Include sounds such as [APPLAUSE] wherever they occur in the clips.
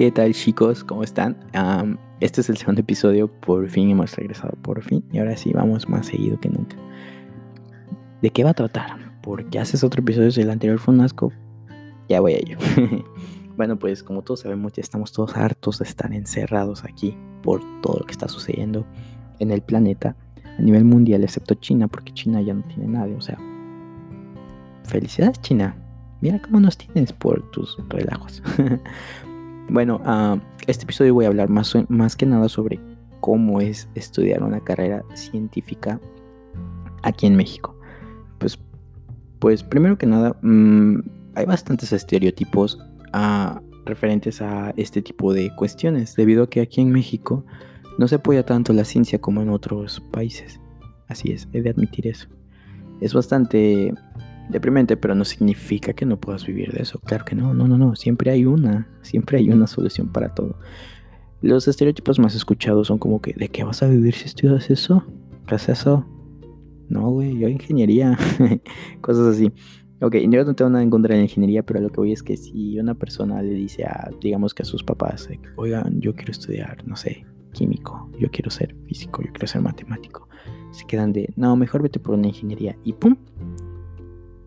¿Qué tal chicos? ¿Cómo están? este es el segundo episodio, por fin hemos regresado, por fin. Y ahora sí, vamos más seguido que nunca. ¿De qué va a tratar? Porque haces otro episodio y el anterior fue un asco. Ya voy a ello. [LAUGHS] bueno, pues como todos sabemos, ya estamos todos hartos de estar encerrados aquí por todo lo que está sucediendo en el planeta a nivel mundial, excepto China, porque China ya no tiene nadie. O sea, felicidades China. Mira cómo nos tienes por tus relajos. [LAUGHS] bueno, uh, este episodio voy a hablar más, más que nada sobre cómo es estudiar una carrera científica aquí en México. Pues, pues primero que nada, mmm, hay bastantes estereotipos uh, referentes a este tipo de cuestiones, debido a que aquí en México no se apoya tanto la ciencia como en otros países. Así es, he de admitir eso. Es bastante deprimente, pero no significa que no puedas vivir de eso. Claro que no, no, no, no. Siempre hay una, siempre hay una solución para todo. Los estereotipos más escuchados son como que, ¿de qué vas a vivir si estudias eso? ¿Qué es eso? No, güey, yo ingeniería. [LAUGHS] Cosas así. Ok, yo no tengo nada en contra de la ingeniería, pero lo que voy es que si una persona le dice a, digamos que a sus papás, oigan, yo quiero estudiar, no sé, químico, yo quiero ser físico, yo quiero ser matemático, se quedan de, no, mejor vete por una ingeniería y ¡pum!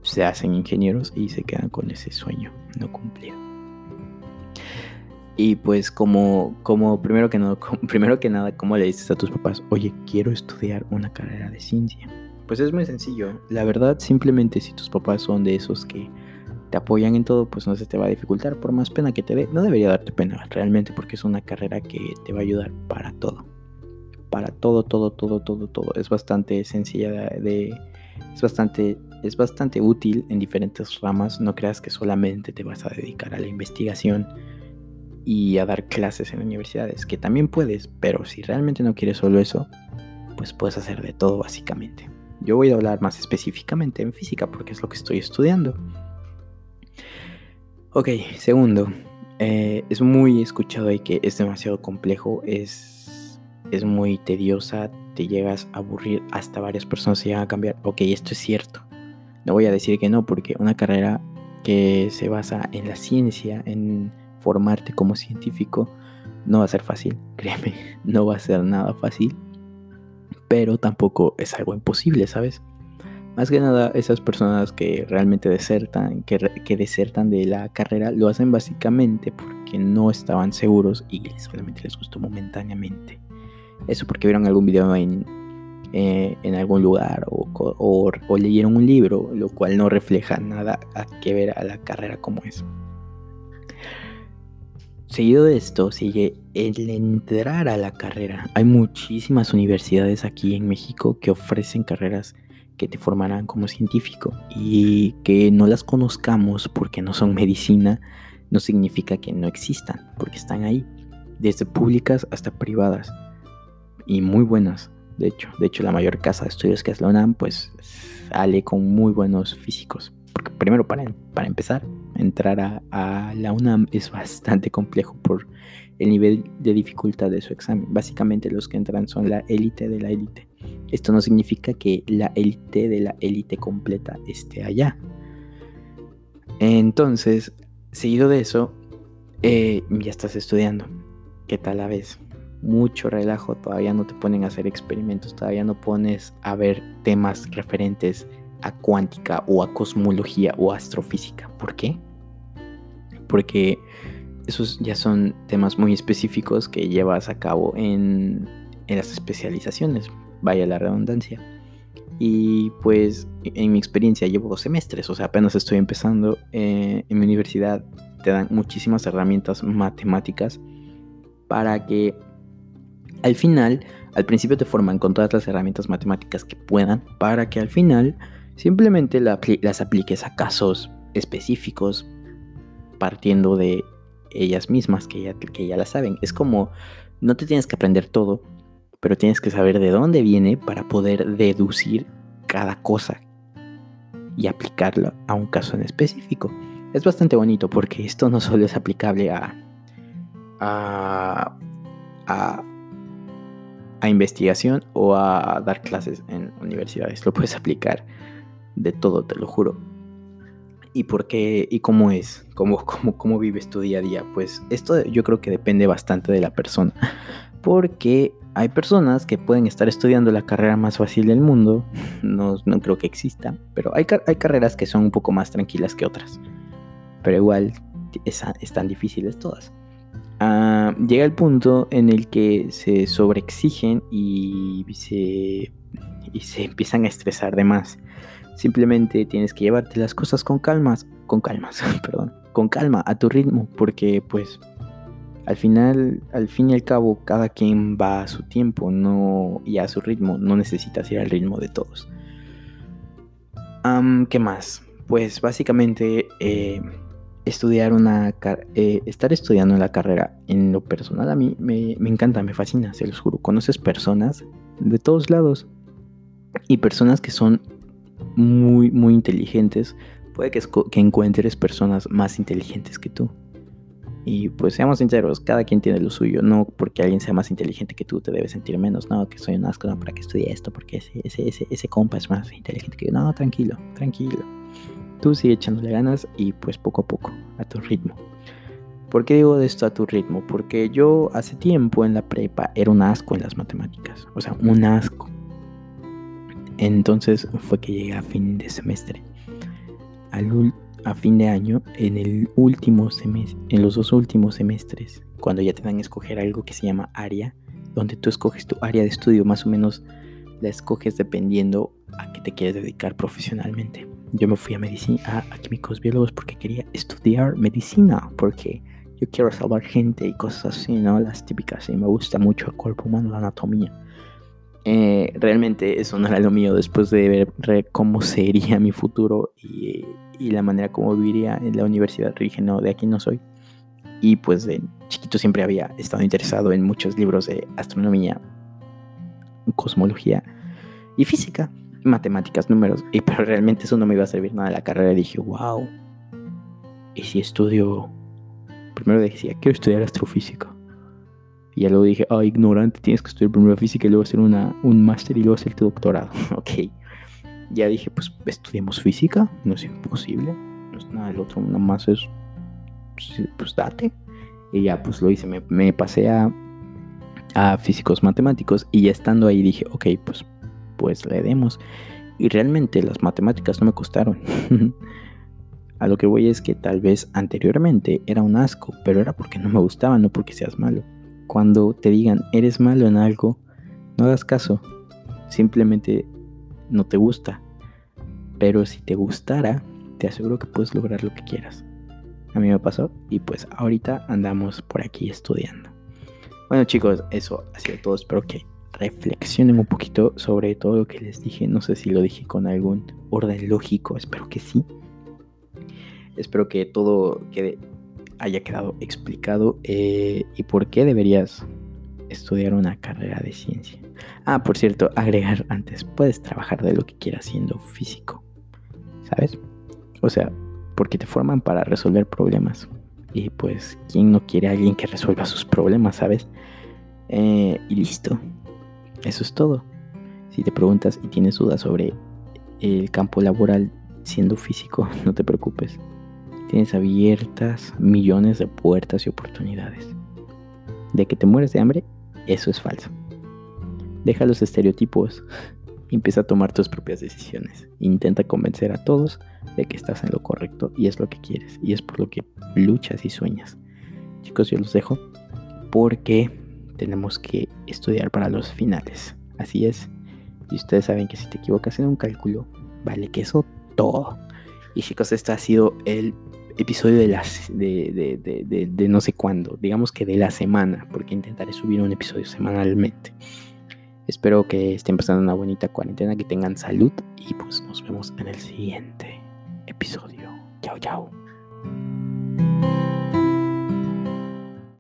Se hacen ingenieros y se quedan con ese sueño no cumplido. Y pues como, como primero, que no, [LAUGHS] primero que nada, ¿cómo le dices a tus papás? Oye, quiero estudiar una carrera de ciencia. Pues es muy sencillo. La verdad, simplemente si tus papás son de esos que te apoyan en todo, pues no se te va a dificultar. Por más pena que te dé, no debería darte pena realmente porque es una carrera que te va a ayudar para todo. Para todo, todo, todo, todo, todo. Es bastante sencilla de es bastante es bastante útil en diferentes ramas. No creas que solamente te vas a dedicar a la investigación y a dar clases en universidades, que también puedes, pero si realmente no quieres solo eso, pues puedes hacer de todo básicamente. Yo voy a hablar más específicamente en física porque es lo que estoy estudiando. Ok, segundo, eh, es muy escuchado y que es demasiado complejo, es, es muy tediosa, te llegas a aburrir, hasta varias personas se llegan a cambiar. Ok, esto es cierto, no voy a decir que no, porque una carrera que se basa en la ciencia, en formarte como científico, no va a ser fácil, [LAUGHS] créeme, no va a ser nada fácil, pero tampoco es algo imposible, ¿sabes? Más que nada, esas personas que realmente desertan, que, que desertan de la carrera, lo hacen básicamente porque no estaban seguros y solamente les gustó momentáneamente. Eso porque vieron algún video en, eh, en algún lugar o, leyeron un libro, lo cual no refleja nada a que ver a la carrera como es. Seguido de esto sigue el entrar a la carrera. Hay muchísimas universidades aquí en México que ofrecen carreras que te formarán como científico y que no las conozcamos porque no son medicina no significa que no existan, porque están ahí, desde públicas hasta privadas y muy buenas. De hecho, de hecho la mayor casa de estudios que es la UNAM, pues sale con muy buenos físicos. Porque primero para, para empezar, entrar a, la UNAM es bastante complejo por el nivel de dificultad de su examen. Básicamente los que entran son la élite de la élite. Esto no significa que la élite de la élite completa esté allá. Entonces, seguido de eso, eh, ya estás estudiando. ¿Qué tal la vez? Mucho relajo, todavía no te ponen a hacer experimentos, todavía no pones a ver temas referentes a cuántica o a cosmología o astrofísica. ¿Por qué? Porque esos ya son temas muy específicos que llevas a cabo en, las especializaciones, vaya la redundancia. Y pues en mi experiencia llevo dos semestres, o sea, apenas estoy empezando. Eh, en mi universidad te dan muchísimas herramientas matemáticas para que al final, al principio te forman con todas las herramientas matemáticas que puedan para que al final simplemente las apliques a casos específicos partiendo de ellas mismas que ya, que ya las saben. Es como, no te tienes que aprender todo, pero tienes que saber de dónde viene para poder deducir cada cosa y aplicarlo a un caso en específico. Es bastante bonito porque esto no solo es aplicable a, a, a a investigación o a dar clases en universidades. Lo puedes aplicar de todo, te lo juro. ¿Y por qué? ¿Y cómo es? ¿Cómo, cómo, ¿Cómo vives tu día a día? Pues esto yo creo que depende bastante de la persona. Porque hay personas que pueden estar estudiando la carrera más fácil del mundo. No, no creo que exista. Pero hay, hay, carreras que son un poco más tranquilas que otras. Pero igual están difíciles todas. Ah, llega el punto en el que se sobreexigen y se, y se empiezan a estresar de más. Simplemente tienes que llevarte las cosas con calmas, con calmas, [LAUGHS] perdón, con calma, a tu ritmo, porque pues al final, al fin y al cabo, cada quien va a su tiempo, no y a su ritmo, no necesitas ir al ritmo de todos. ¿Qué más? Pues básicamente eh, estudiar una eh, estar estudiando la carrera en lo personal a mí me, me encanta, me fascina, se los juro. Conoces personas de todos lados y personas que son muy, muy inteligentes, puede que, que encuentres personas más inteligentes que tú. Y pues seamos sinceros, cada quien tiene lo suyo, no porque alguien sea más inteligente que tú te debes sentir menos, no, que soy un asco, no, para que estudie esto, porque ese, ese, ese compa es más inteligente que yo, no, tranquilo, tranquilo. Tú sigue echándole ganas y pues poco a poco, a tu ritmo. ¿Por qué digo esto a tu ritmo? Porque yo hace tiempo en la prepa era un asco en las matemáticas, o sea, un asco. Entonces fue que llegué a fin de semestre. A fin de año, en el último semestre, en los dos últimos semestres, cuando ya te dan a escoger algo que se llama área, donde tú escoges tu área de estudio, más o menos la escoges dependiendo a qué te quieres dedicar profesionalmente. Yo me fui a medicina, a, químicos biólogos porque quería estudiar medicina, porque yo quiero salvar gente y cosas así, ¿no? Las típicas, y me gusta mucho el cuerpo humano, la anatomía. Eh, realmente eso no era lo mío después de ver cómo sería mi futuro y, la manera como viviría en la universidad. Dije, no, de aquí no soy. Y pues de chiquito siempre había estado interesado en muchos libros de astronomía, cosmología y física, matemáticas, números. Y pero realmente eso no me iba a servir nada de la carrera. Dije, wow. ¿Y si estudio? Primero decía, quiero estudiar astrofísica. Y ya luego dije, ah, ignorante, tienes que estudiar primero física y luego hacer una, un máster y luego hacer tu doctorado. [LAUGHS] ok. Ya dije, pues estudiamos física, no es imposible. No es nada, el otro nada más es, pues, pues date. Y ya pues lo hice, me, me pasé a, a físicos matemáticos y ya estando ahí dije, ok, pues, pues le demos. Y realmente las matemáticas no me costaron. [LAUGHS] a lo que voy es que tal vez anteriormente era un asco, pero era porque no me gustaba, no porque seas malo. Cuando te digan eres malo en algo, no hagas caso. Simplemente no te gusta. Pero si te gustara, te aseguro que puedes lograr lo que quieras. A mí me pasó y pues ahorita andamos por aquí estudiando. Bueno chicos, eso ha sido todo. Espero que reflexionen un poquito sobre todo lo que les dije. No sé si lo dije con algún orden lógico, espero que sí. Espero que todo quede haya quedado explicado eh, y por qué deberías estudiar una carrera de ciencia. Ah, por cierto, agregar antes, puedes trabajar de lo que quieras siendo físico, ¿sabes? O sea, porque te forman para resolver problemas. Y pues, ¿quién no quiere a alguien que resuelva sus problemas, ¿sabes? Eh, y listo. Eso es todo. Si te preguntas y tienes dudas sobre el campo laboral siendo físico, [LAUGHS] no te preocupes tienes abiertas millones de puertas y oportunidades. De que te mueres de hambre, eso es falso. Deja los estereotipos [LAUGHS] empieza a tomar tus propias decisiones. Intenta convencer a todos de que estás en lo correcto y es lo que quieres y es por lo que luchas y sueñas. Chicos, yo los dejo porque tenemos que estudiar para los finales. Así es. Y ustedes saben que si te equivocas en un cálculo, vale que eso todo. Y chicos, este ha sido el episodio de, las, de, de, de, no sé cuándo, digamos que de la semana, porque intentaré subir un episodio semanalmente. Espero que estén pasando una bonita cuarentena, que tengan salud y pues nos vemos en el siguiente episodio. Chao, chao.